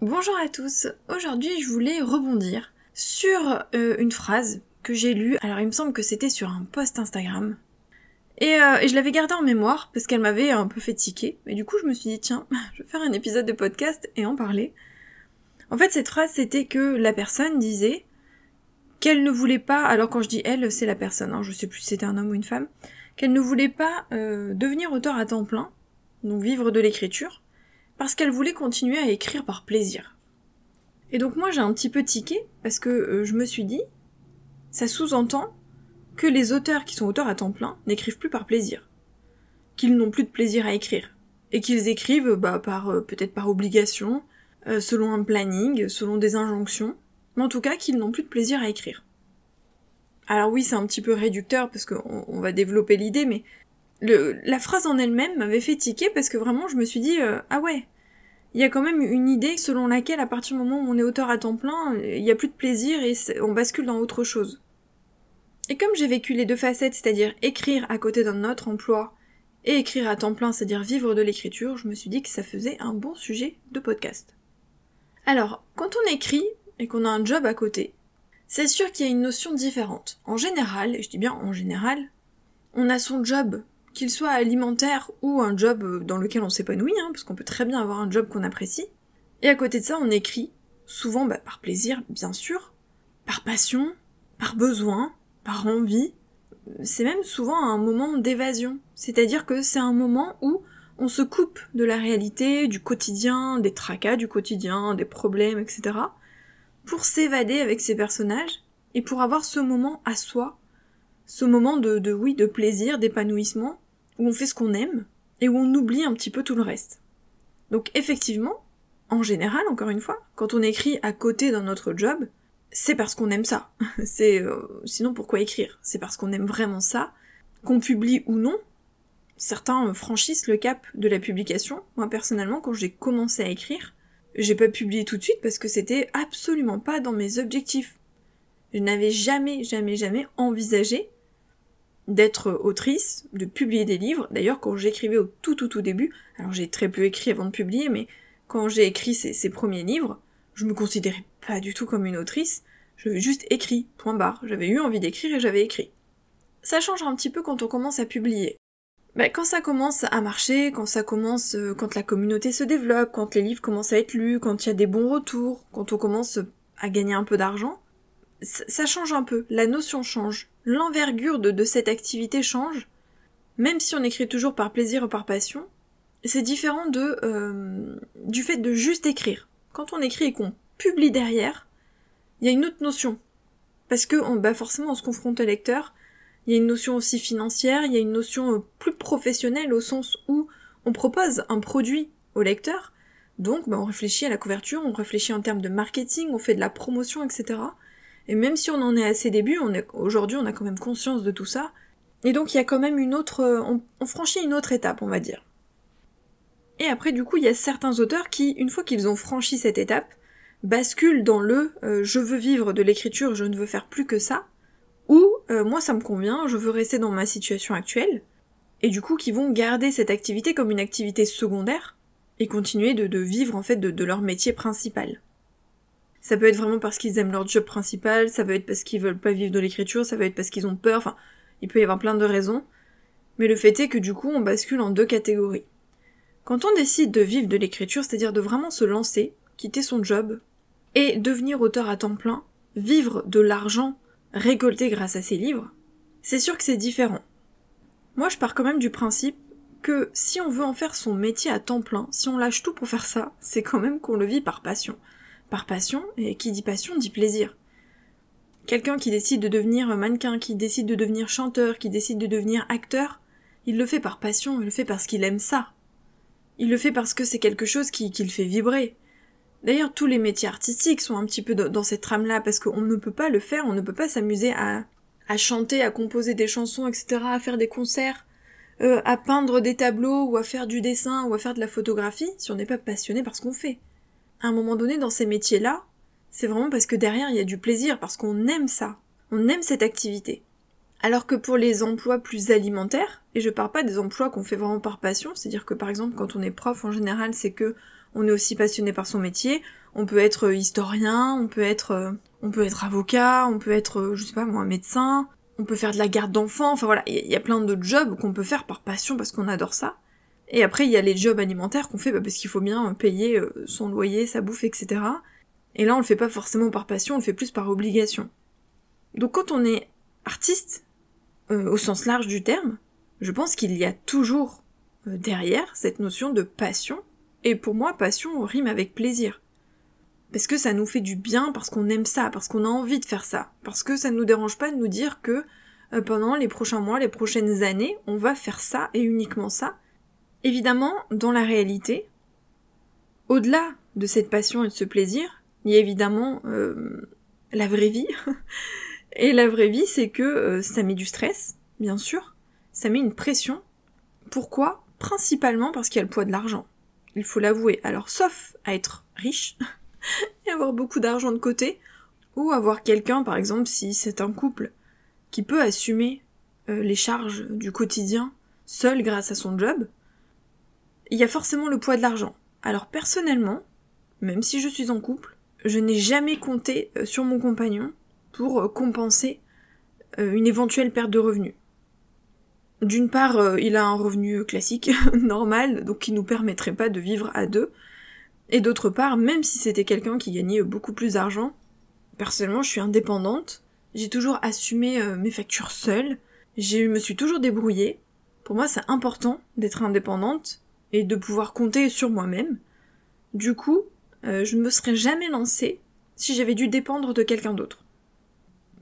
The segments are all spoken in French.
Bonjour à tous, aujourd'hui je voulais rebondir sur euh, une phrase que j'ai lue, alors il me semble que c'était sur un post Instagram, et, euh, et je l'avais gardée en mémoire parce qu'elle m'avait un peu fait tiquer, et du coup je me suis dit tiens, je vais faire un épisode de podcast et en parler. En fait cette phrase c'était que la personne disait qu'elle ne voulait pas, alors quand je dis elle c'est la personne, hein, je sais plus si c'était un homme ou une femme, qu'elle ne voulait pas euh, devenir auteur à temps plein, donc vivre de l'écriture, parce qu'elle voulait continuer à écrire par plaisir. Et donc moi j'ai un petit peu tiqué, parce que euh, je me suis dit, ça sous-entend que les auteurs qui sont auteurs à temps plein n'écrivent plus par plaisir, qu'ils n'ont plus de plaisir à écrire, et qu'ils écrivent bah, par euh, peut-être par obligation, euh, selon un planning, selon des injonctions, mais en tout cas qu'ils n'ont plus de plaisir à écrire. Alors oui, c'est un petit peu réducteur parce qu'on on va développer l'idée, mais la phrase en elle-même m'avait fait tiquer parce que vraiment je me suis dit euh, ah ouais, il y a quand même une idée selon laquelle à partir du moment où on est auteur à temps plein, il n'y a plus de plaisir et on bascule dans autre chose. Et comme j'ai vécu les deux facettes, c'est-à-dire écrire à côté d'un autre emploi et écrire à temps plein, c'est-à-dire vivre de l'écriture, je me suis dit que ça faisait un bon sujet de podcast. Alors, quand on écrit et qu'on a un job à côté, c'est sûr qu'il y a une notion différente. En général, et je dis bien en général, on a son job qu'il soit alimentaire ou un job euh, dans lequel on s'épanouit, hein, parce qu'on peut très bien avoir un job qu'on apprécie. Et à côté de ça, on écrit, souvent bah, par plaisir, bien sûr, par passion, par besoin, par envie. C'est même souvent un moment d'évasion. C'est-à-dire que c'est un moment où on se coupe de la réalité, du quotidien, des tracas du quotidien, des problèmes, etc. pour s'évader avec ses personnages et pour avoir ce moment à soi, ce moment de, de oui, de plaisir, d'épanouissement, où on fait ce qu'on aime et où on oublie un petit peu tout le reste. Donc effectivement, en général, encore une fois, quand on écrit à côté d'un autre job, c'est parce qu'on aime ça. c'est euh, sinon pourquoi écrire? C'est parce qu'on aime vraiment ça, qu'on publie ou non. Certains franchissent le cap de la publication. Moi personnellement, quand j'ai commencé à écrire, j'ai pas publié tout de suite parce que c'était absolument pas dans mes objectifs. Je n'avais jamais, jamais, jamais envisagé d'être autrice, de publier des livres. D'ailleurs, quand j'écrivais au tout tout tout début, alors j'ai très peu écrit avant de publier, mais quand j'ai écrit ces, premiers livres, je me considérais pas du tout comme une autrice, j'avais juste écrit, point barre. J'avais eu envie d'écrire et j'avais écrit. Ça change un petit peu quand on commence à publier. Ben, quand ça commence à marcher, quand ça commence, euh, quand la communauté se développe, quand les livres commencent à être lus, quand il y a des bons retours, quand on commence à gagner un peu d'argent, ça change un peu, la notion change, l'envergure de, cette activité change, même si on écrit toujours par plaisir ou par passion, c'est différent de euh, du fait de juste écrire. Quand on écrit et qu'on publie derrière, il y a une autre notion. Parce que on, bah forcément on se confronte au lecteur, il y a une notion aussi financière, il y a une notion euh, plus professionnelle au sens où on propose un produit au lecteur, donc bah, on réfléchit à la couverture, on réfléchit en termes de marketing, on fait de la promotion, etc. Et même si on en est à ses débuts, aujourd'hui on a quand même conscience de tout ça. Et donc il y a quand même une autre, on, on franchit une autre étape, on va dire. Et après du coup il y a certains auteurs qui, une fois qu'ils ont franchi cette étape, basculent dans le euh, je veux vivre de l'écriture, je ne veux faire plus que ça, ou euh, moi ça me convient, je veux rester dans ma situation actuelle, et du coup qui vont garder cette activité comme une activité secondaire et continuer de, vivre en fait de leur métier principal. Ça peut être vraiment parce qu'ils aiment leur job principal, ça peut être parce qu'ils veulent pas vivre de l'écriture, ça peut être parce qu'ils ont peur, enfin, il peut y avoir plein de raisons. Mais le fait est que du coup, on bascule en deux catégories. Quand on décide de vivre de l'écriture, c'est-à-dire de vraiment se lancer, quitter son job, et devenir auteur à temps plein, vivre de l'argent récolté grâce à ses livres, c'est sûr que c'est différent. Moi, je pars quand même du principe que si on veut en faire son métier à temps plein, si on lâche tout pour faire ça, c'est quand même qu'on le vit par passion par passion, et qui dit passion dit plaisir. Quelqu'un qui décide de devenir mannequin, qui décide de devenir chanteur, qui décide de devenir acteur, il le fait par passion, il le fait parce qu'il aime ça. Il le fait parce que c'est quelque chose qui, le fait vibrer. D'ailleurs, tous les métiers artistiques sont un petit peu dans cette trame-là, parce qu'on ne peut pas le faire, on ne peut pas s'amuser à, à chanter, à composer des chansons, etc., à faire des concerts, euh, à peindre des tableaux, ou à faire du dessin, ou à faire de la photographie, si on n'est pas passionné par ce qu'on fait à un moment donné, dans ces métiers-là, c'est vraiment parce que derrière, il y a du plaisir, parce qu'on aime ça. On aime cette activité. Alors que pour les emplois plus alimentaires, et je parle pas des emplois qu'on fait vraiment par passion, c'est-à-dire que par exemple quand on est prof en général c'est que on est aussi passionné par son métier. On peut être historien, on peut être, on peut être avocat, on peut être, je sais pas moi, médecin, on peut faire de la garde d'enfants, enfin voilà, il y, a plein de jobs qu'on peut faire par passion parce qu'on adore ça. Et après, il y a les jobs alimentaires qu'on fait bah, parce qu'il faut bien payer son loyer, sa bouffe, etc. Et là, on le fait pas forcément par passion, on le fait plus par obligation. Donc quand on est artiste, au sens large du terme, je pense qu'il y a toujours euh, derrière cette notion de passion. Et pour moi, passion rime avec plaisir. Parce que ça nous fait du bien, parce qu'on aime ça, parce qu'on a envie de faire ça. Parce que ça ne nous dérange pas de nous dire que euh, pendant les prochains mois, les prochaines années, on va faire ça et uniquement ça. Évidemment, dans la réalité, au-delà de cette passion et de ce plaisir, il y a évidemment euh, la vraie vie. et la vraie vie, c'est que ça met du stress, bien sûr, ça met une pression. Pourquoi? Principalement parce qu'il y a le poids de l'argent. Il faut l'avouer. Alors, sauf à être riche et avoir beaucoup d'argent de côté, ou avoir quelqu'un, par exemple, si c'est un couple, qui peut assumer euh, les charges du quotidien seul grâce à son job, il y a forcément le poids de l'argent. Alors personnellement, même si je suis en couple, je n'ai jamais compté euh, sur mon compagnon pour euh, compenser une éventuelle perte de revenus. D'une part, euh, il a un revenu classique, normal, donc qui nous permettrait pas de vivre à deux. Et d'autre part, même si c'était quelqu'un qui gagnait beaucoup plus d'argent, personnellement, je suis indépendante. J'ai toujours assumé euh, mes factures seule. Je me suis toujours débrouillée. Pour moi, c'est important d'être indépendante et de pouvoir compter sur moi-même. Du coup, euh, je ne me serais jamais lancée si j'avais dû dépendre de quelqu'un d'autre.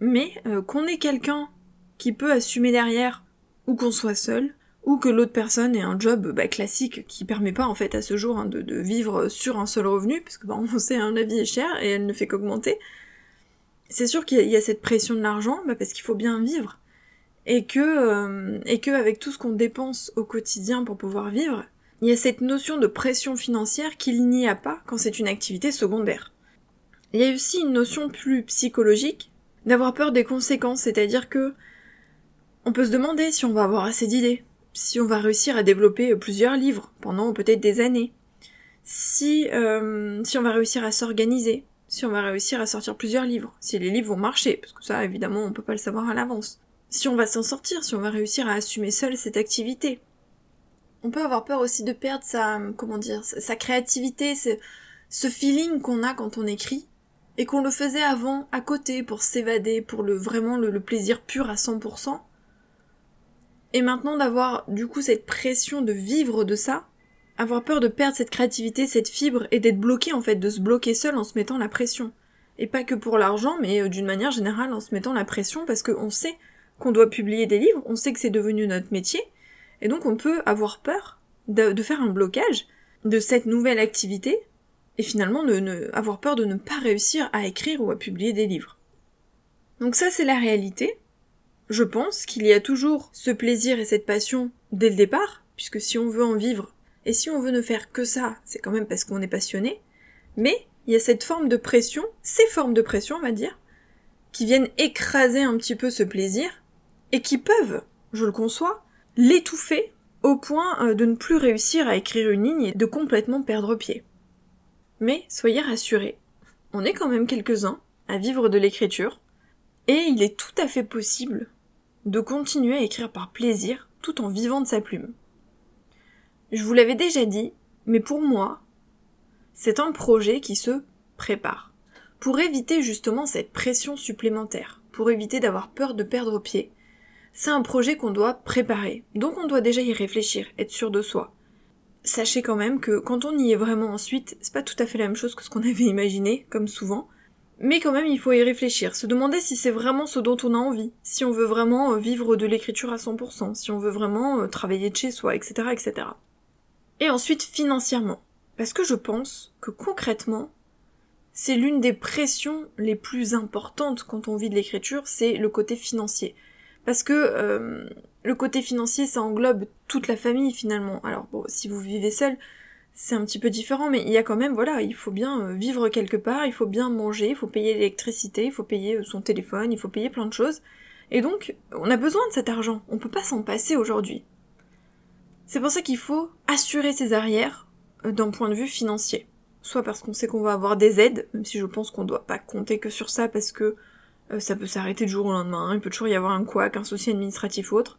Mais qu'on ait quelqu'un qui peut assumer derrière ou qu'on soit seul, ou que l'autre personne ait un job bah, classique qui permet pas en fait à ce jour hein, de, vivre sur un seul revenu, parce que bah, on sait hein, la vie est chère et elle ne fait qu'augmenter. C'est sûr qu'il y, a cette pression de l'argent, bah, parce qu'il faut bien vivre, et que euh, et que avec tout ce qu'on dépense au quotidien pour pouvoir vivre, il y a cette notion de pression financière qu'il n'y a pas quand c'est une activité secondaire. Il y a aussi une notion plus psychologique d'avoir peur des conséquences, c'est-à-dire que on peut se demander si on va avoir assez d'idées, si on va réussir à développer plusieurs livres pendant peut-être des années, si, euh, si on va réussir à s'organiser, si on va réussir à sortir plusieurs livres, si les livres vont marcher, parce que ça évidemment on peut pas le savoir à l'avance, si on va s'en sortir, si on va réussir à assumer seul cette activité. On peut avoir peur aussi de perdre sa, comment dire, sa créativité, ce, feeling qu'on a quand on écrit, et qu'on le faisait avant à côté pour s'évader, pour le vraiment le plaisir pur à 100%, et maintenant d'avoir du coup cette pression de vivre de ça, avoir peur de perdre cette créativité, cette fibre, et d'être bloqué en fait, de se bloquer seul en se mettant la pression. Et pas que pour l'argent, mais euh, d'une manière générale en se mettant la pression parce qu'on sait qu'on doit publier des livres, on sait que c'est devenu notre métier, et donc on peut avoir peur de, faire un blocage de cette nouvelle activité, et finalement de avoir peur de ne pas réussir à écrire ou à publier des livres. Donc ça c'est la réalité, je pense qu'il y a toujours ce plaisir et cette passion dès le départ, puisque si on veut en vivre, et si on veut ne faire que ça, c'est quand même parce qu'on est passionné, mais il y a cette forme de pression, ces formes de pression, on va dire, qui viennent écraser un petit peu ce plaisir, et qui peuvent, je le conçois, l'étouffer au point euh, de ne plus réussir à écrire une ligne et de complètement perdre pied. Mais soyez rassurés, on est quand même quelques-uns à vivre de l'écriture, et il est tout à fait possible de continuer à écrire par plaisir tout en vivant de sa plume. Je vous l'avais déjà dit, mais pour moi, c'est un projet qui se prépare. Pour éviter justement cette pression supplémentaire, pour éviter d'avoir peur de perdre pied, c'est un projet qu'on doit préparer, donc on doit déjà y réfléchir, être sûr de soi. Sachez quand même que quand on y est vraiment ensuite, c'est pas tout à fait la même chose que ce qu'on avait imaginé, comme souvent, mais quand même, il faut y réfléchir, se demander si c'est vraiment ce dont on a envie, si on veut vraiment euh, vivre de l'écriture à 100%, si on veut vraiment euh, travailler de chez soi, etc., etc. Et ensuite, financièrement. Parce que je pense que concrètement, c'est l'une des pressions les plus importantes quand on vit de l'écriture, c'est le côté financier. Parce que euh, le côté financier, ça englobe toute la famille finalement. Alors bon, si vous vivez seul, c'est un petit peu différent, mais il y a quand même, voilà, il faut bien euh, vivre quelque part, il faut bien manger, il faut payer l'électricité, il faut payer euh, son téléphone, il faut payer plein de choses. Et donc, on a besoin de cet argent, on peut pas s'en passer aujourd'hui. C'est pour ça qu'il faut assurer ses arrières, d'un point de vue financier. Soit parce qu'on sait qu'on va avoir des aides, même si je pense qu'on doit pas compter que sur ça parce que euh, ça peut s'arrêter du jour au lendemain, il peut toujours y avoir un couac, un souci administratif ou autre.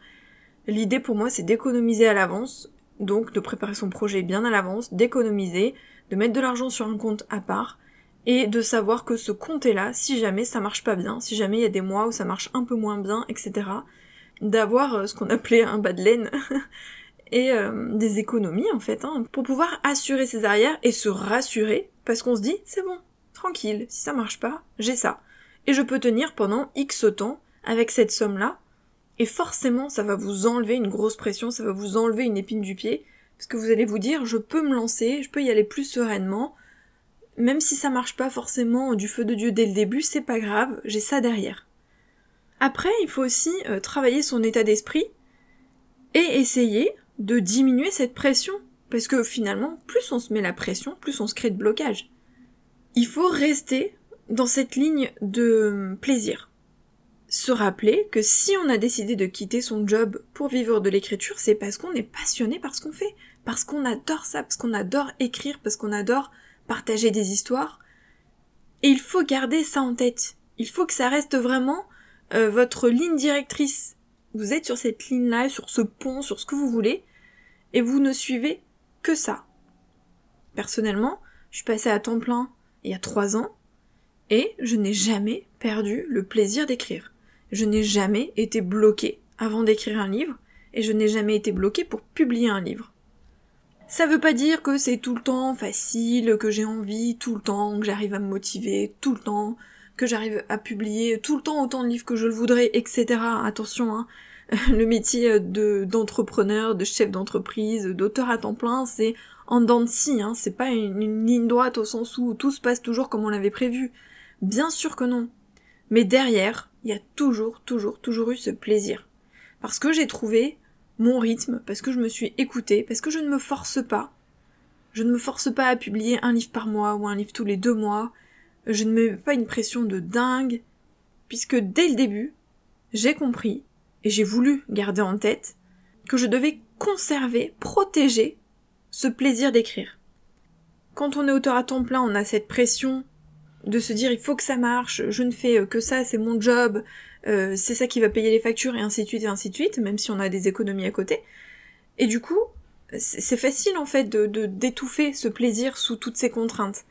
L'idée pour moi c'est d'économiser à l'avance, donc de préparer son projet bien à l'avance, d'économiser, de mettre de l'argent sur un compte à part, et de savoir que ce compte est là si jamais ça marche pas bien, si jamais il y a des mois où ça marche un peu moins bien, etc. D'avoir euh, ce qu'on appelait un bas de laine et euh, des économies en fait, hein, pour pouvoir assurer ses arrières et se rassurer parce qu'on se dit c'est bon, tranquille, si ça marche pas, j'ai ça. Et je peux tenir pendant X temps avec cette somme-là, et forcément ça va vous enlever une grosse pression, ça va vous enlever une épine du pied, parce que vous allez vous dire je peux me lancer, je peux y aller plus sereinement, même si ça marche pas forcément du feu de Dieu dès le début, c'est pas grave, j'ai ça derrière. Après, il faut aussi euh, travailler son état d'esprit et essayer de diminuer cette pression. Parce que finalement, plus on se met la pression, plus on se crée de blocage. Il faut rester dans cette ligne de plaisir. Se rappeler que si on a décidé de quitter son job pour vivre de l'écriture, c'est parce qu'on est passionné par ce qu'on fait, parce qu'on adore ça, parce qu'on adore écrire, parce qu'on adore partager des histoires. Et il faut garder ça en tête. Il faut que ça reste vraiment euh, votre ligne directrice. Vous êtes sur cette ligne-là, sur ce pont, sur ce que vous voulez, et vous ne suivez que ça. Personnellement, je suis passée à temps plein il y a trois ans et je n'ai jamais perdu le plaisir d'écrire. Je n'ai jamais été bloquée avant d'écrire un livre et je n'ai jamais été bloquée pour publier un livre. Ça veut pas dire que c'est tout le temps facile, que j'ai envie tout le temps, que j'arrive à me motiver tout le temps, que j'arrive à publier tout le temps autant de livres que je le voudrais, etc. Attention, hein, le métier de d'entrepreneur, de chef d'entreprise, d'auteur à temps plein, c'est en dents de scie, hein, c'est pas une, ligne droite au sens où tout se passe toujours comme on l'avait prévu. Bien sûr que non. Mais derrière, il y a toujours, toujours, toujours eu ce plaisir. Parce que j'ai trouvé mon rythme, parce que je me suis écoutée, parce que je ne me force pas. Je ne me force pas à publier un livre par mois ou un livre tous les deux mois. Je ne mets pas une pression de dingue. Puisque dès le début, j'ai compris et j'ai voulu garder en tête que je devais conserver, protéger ce plaisir d'écrire. Quand on est auteur à temps plein, on a cette pression de se dire il faut que ça marche, je ne fais que ça, c'est mon job, euh, c'est ça qui va payer les factures et ainsi de suite et ainsi de suite, même si on a des économies à côté. Et du coup, c'est facile en fait de d'étouffer ce plaisir sous toutes ces contraintes.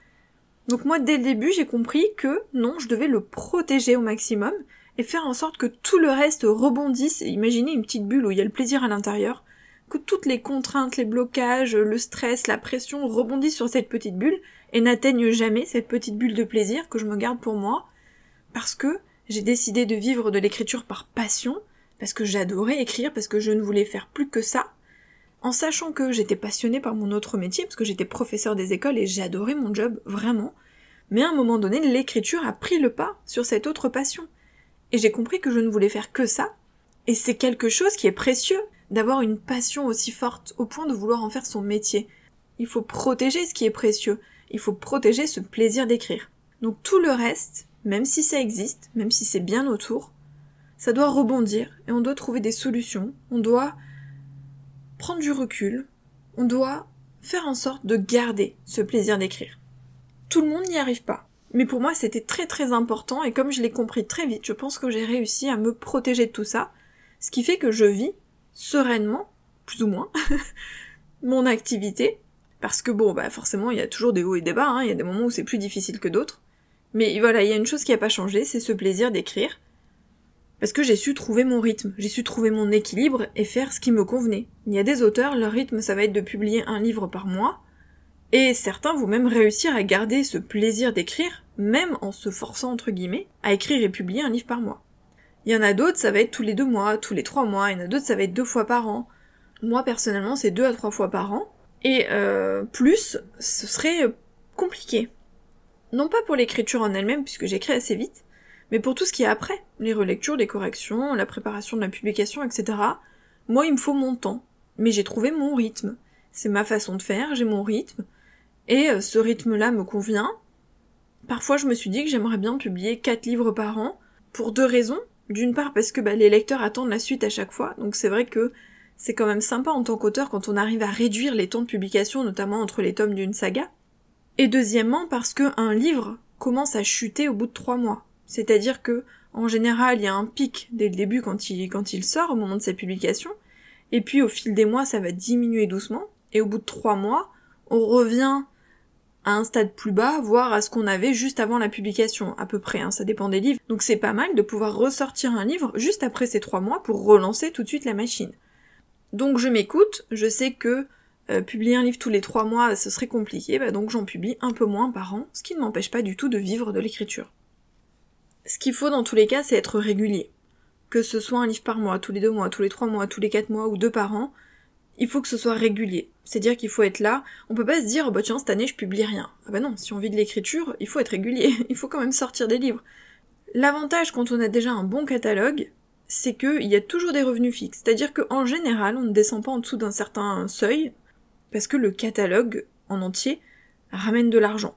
Donc moi dès le début j'ai compris que non, je devais le protéger au maximum et faire en sorte que tout le reste rebondisse. Imaginez une petite bulle où il y a le plaisir à l'intérieur, que toutes les contraintes, les blocages, le stress, la pression rebondissent sur cette petite bulle et n'atteignent jamais cette petite bulle de plaisir que je me garde pour moi, parce que j'ai décidé de vivre de l'écriture par passion, parce que j'adorais écrire, parce que je ne voulais faire plus que ça, en sachant que j'étais passionnée par mon autre métier, parce que j'étais professeur des écoles et j'adorais mon job, vraiment. Mais à un moment donné, l'écriture a pris le pas sur cette autre passion. Et j'ai compris que je ne voulais faire que ça. Et c'est quelque chose qui est précieux, d'avoir une passion aussi forte, au point de vouloir en faire son métier. Il faut protéger ce qui est précieux. Il faut protéger ce plaisir d'écrire. Donc tout le reste, même si ça existe, même si c'est bien autour, ça doit rebondir et on doit trouver des solutions. On doit prendre du recul. On doit faire en sorte de garder ce plaisir d'écrire. Tout le monde n'y arrive pas. Mais pour moi, c'était très très important et comme je l'ai compris très vite, je pense que j'ai réussi à me protéger de tout ça, ce qui fait que je vis sereinement, plus ou moins, mon activité, parce que bon, bah forcément, il y a toujours des hauts et des bas, hein. il y a des moments où c'est plus difficile que d'autres. Mais voilà, il y a une chose qui n'a pas changé, c'est ce plaisir d'écrire. Parce que j'ai su trouver mon rythme, j'ai su trouver mon équilibre et faire ce qui me convenait. Il y a des auteurs, leur rythme ça va être de publier un livre par mois, et certains vont même réussir à garder ce plaisir d'écrire même en se forçant entre guillemets à écrire et publier un livre par mois. Il y en a d'autres, ça va être tous les deux mois, tous les trois mois, il y en a d'autres, ça va être deux fois par an. Moi personnellement, c'est deux à trois fois par an. Et euh, plus, ce serait compliqué. Non pas pour l'écriture en elle-même, puisque j'écris assez vite, mais pour tout ce qui est après, les relectures, les corrections, la préparation de la publication, etc. Moi, il me faut mon temps. Mais j'ai trouvé mon rythme. C'est ma façon de faire, j'ai mon rythme. Et euh, ce rythme-là me convient, Parfois, je me suis dit que j'aimerais bien publier 4 livres par an, pour deux raisons. D'une part parce que bah, les lecteurs attendent la suite à chaque fois, donc c'est vrai que c'est quand même sympa en tant qu'auteur quand on arrive à réduire les temps de publication, notamment entre les tomes d'une saga. Et deuxièmement, parce qu'un livre commence à chuter au bout de trois mois. C'est-à-dire que, en général, il y a un pic dès le début quand il, sort, au moment de sa publication, et puis au fil des mois, ça va diminuer doucement, et au bout de trois mois, on revient à un stade plus bas, voire à ce qu'on avait juste avant la publication, à peu près, hein, ça dépend des livres. Donc c'est pas mal de pouvoir ressortir un livre juste après ces trois mois pour relancer tout de suite la machine. Donc je m'écoute, je sais que euh, publier un livre tous les trois mois, ce serait compliqué, bah donc j'en publie un peu moins par an, ce qui ne m'empêche pas du tout de vivre de l'écriture. Ce qu'il faut dans tous les cas, c'est être régulier. Que ce soit un livre par mois, tous les deux mois, tous les trois mois, tous les quatre mois ou deux par an, il faut que ce soit régulier. C'est-à-dire qu'il faut être là. On peut pas se dire, bah tiens, cette année je publie rien. Ah bah non, si on vit de l'écriture, il faut être régulier. il faut quand même sortir des livres. L'avantage quand on a déjà un bon catalogue, c'est qu'il y a toujours des revenus fixes. C'est-à-dire qu'en général, on ne descend pas en dessous d'un certain seuil, parce que le catalogue en entier ramène de l'argent.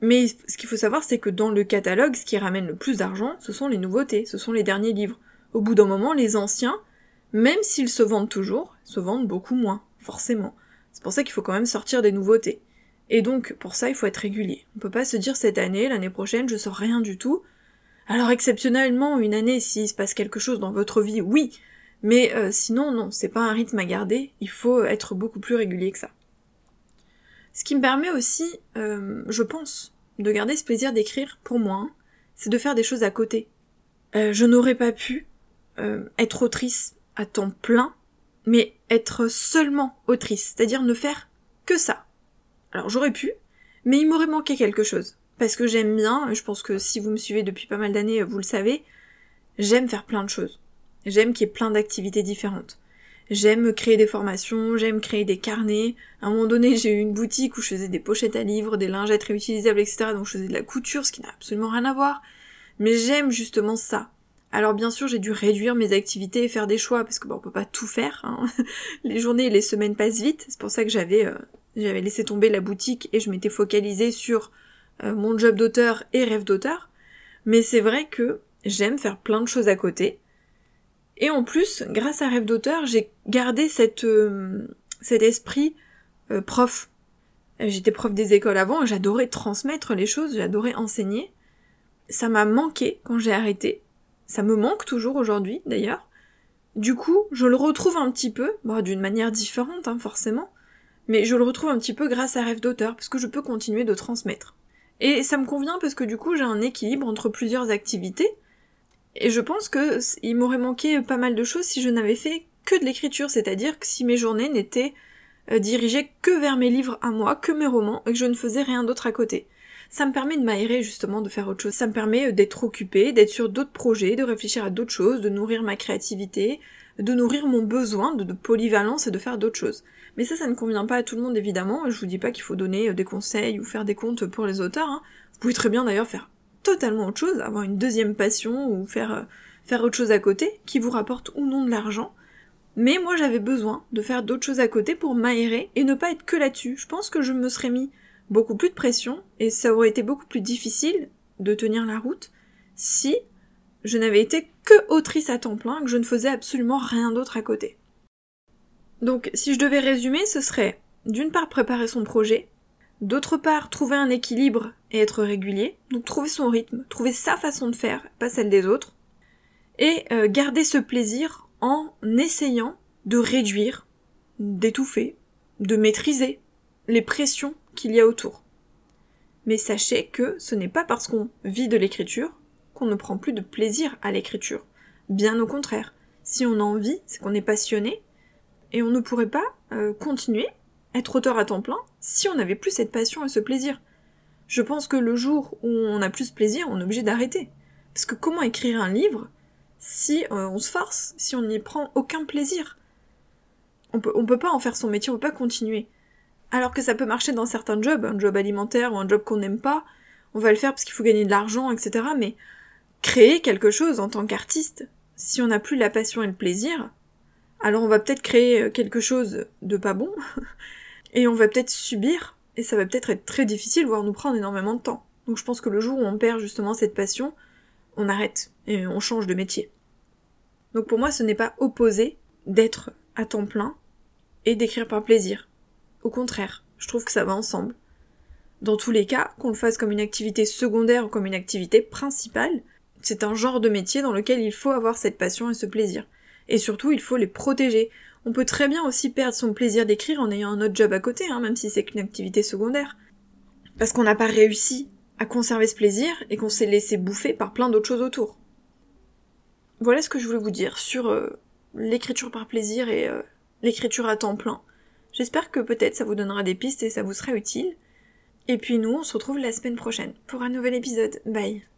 Mais ce qu'il faut savoir, c'est que dans le catalogue, ce qui ramène le plus d'argent, ce sont les nouveautés, ce sont les derniers livres. Au bout d'un moment, les anciens, même s'ils se vendent toujours, se vendent beaucoup moins, forcément. C'est pour ça qu'il faut quand même sortir des nouveautés. Et donc, pour ça, il faut être régulier. On peut pas se dire cette année, l'année prochaine, je sors rien du tout. Alors, exceptionnellement, une année, s'il se passe quelque chose dans votre vie, oui. Mais euh, sinon, non, c'est pas un rythme à garder. Il faut être beaucoup plus régulier que ça. Ce qui me permet aussi, euh, je pense, de garder ce plaisir d'écrire pour moi, hein, c'est de faire des choses à côté. Euh, je n'aurais pas pu être autrice à temps plein, mais être seulement autrice, c'est-à-dire ne faire que ça. Alors j'aurais pu, mais il m'aurait manqué quelque chose. Parce que j'aime bien, je pense que si vous me suivez depuis pas mal d'années, vous le savez, j'aime faire plein de choses. J'aime qu'il y ait plein d'activités différentes. J'aime créer des formations, j'aime créer des carnets. À un moment donné, j'ai eu une boutique où je faisais des pochettes à livres, des lingettes réutilisables, etc. Donc je faisais de la couture, ce qui n'a absolument rien à voir. Mais j'aime justement ça. Alors bien sûr, j'ai dû réduire mes activités et faire des choix parce que bon, on peut pas tout faire. Hein. les journées et les semaines passent vite. C'est pour ça que j'avais euh, j'avais laissé tomber la boutique et je m'étais focalisée sur euh, mon job d'auteur et rêve d'auteur. Mais c'est vrai que j'aime faire plein de choses à côté. Et en plus, grâce à rêve d'auteur, j'ai gardé euh, cet esprit prof. J'étais prof des écoles avant, j'adorais transmettre les choses, j'adorais enseigner. Ça m'a manqué quand j'ai arrêté ça me manque toujours aujourd'hui, d'ailleurs. Du coup, je le retrouve un petit peu, d'une manière différente, hein, forcément, mais je le retrouve un petit peu grâce à Rêve d'auteur, parce que je peux continuer de transmettre. Et ça me convient parce que du coup, j'ai un équilibre entre plusieurs activités, et je pense que il m'aurait manqué pas mal de choses si je n'avais fait que de l'écriture, c'est-à-dire que si mes journées n'étaient euh, dirigées que vers mes livres à moi, que mes romans, et que je ne faisais rien d'autre à côté ça me permet de m'aérer justement, de faire autre chose. Ça me permet euh, d'être occupée, d'être sur d'autres projets, de réfléchir à d'autres choses, de nourrir ma créativité, de nourrir mon besoin de, polyvalence et de faire d'autres choses. Mais ça, ça ne convient pas à tout le monde évidemment. Je vous dis pas qu'il faut donner euh, des conseils ou faire des comptes pour les auteurs. Hein. Vous pouvez très bien d'ailleurs faire totalement autre chose, avoir une deuxième passion ou faire euh, faire autre chose à côté qui vous rapporte ou non de l'argent. Mais moi j'avais besoin de faire d'autres choses à côté pour m'aérer et ne pas être que là-dessus. Je pense que je me serais mis beaucoup plus de pression et ça aurait été beaucoup plus difficile de tenir la route si je n'avais été que autrice à temps plein, que je ne faisais absolument rien d'autre à côté. Donc si je devais résumer, ce serait d'une part préparer son projet, d'autre part trouver un équilibre et être régulier, donc trouver son rythme, trouver sa façon de faire, pas celle des autres, et euh, garder ce plaisir en essayant de réduire, d'étouffer, de maîtriser les pressions qu'il y a autour. Mais sachez que ce n'est pas parce qu'on vit de l'écriture qu'on ne prend plus de plaisir à l'écriture. Bien au contraire. Si on a envie, c'est qu'on est passionné, et on ne pourrait pas euh, continuer, être auteur à temps plein, si on n'avait plus cette passion et ce plaisir. Je pense que le jour où on a plus de plaisir, on est obligé d'arrêter. Parce que comment écrire un livre si euh, on se force, si on n'y prend aucun plaisir? On peut, on peut pas en faire son métier, on peut pas continuer. Alors que ça peut marcher dans certains jobs, un job alimentaire ou un job qu'on n'aime pas, on va le faire parce qu'il faut gagner de l'argent, etc. Mais créer quelque chose en tant qu'artiste, si on n'a plus la passion et le plaisir, alors on va peut-être créer quelque chose de pas bon, et on va peut-être subir, et ça va peut-être être très difficile, voire nous prendre énormément de temps. Donc je pense que le jour où on perd justement cette passion, on arrête, et on change de métier. Donc pour moi ce n'est pas opposé d'être à temps plein et d'écrire par plaisir. Au contraire, je trouve que ça va ensemble. Dans tous les cas, qu'on le fasse comme une activité secondaire ou comme une activité principale, c'est un genre de métier dans lequel il faut avoir cette passion et ce plaisir. Et surtout, il faut les protéger. On peut très bien aussi perdre son plaisir d'écrire en ayant un autre job à côté, hein, même si c'est qu'une activité secondaire. Parce qu'on n'a pas réussi à conserver ce plaisir et qu'on s'est laissé bouffer par plein d'autres choses autour. Voilà ce que je voulais vous dire sur euh, l'écriture par plaisir et euh, l'écriture à temps plein. J'espère que peut-être ça vous donnera des pistes et ça vous sera utile. Et puis nous, on se retrouve la semaine prochaine pour un nouvel épisode. Bye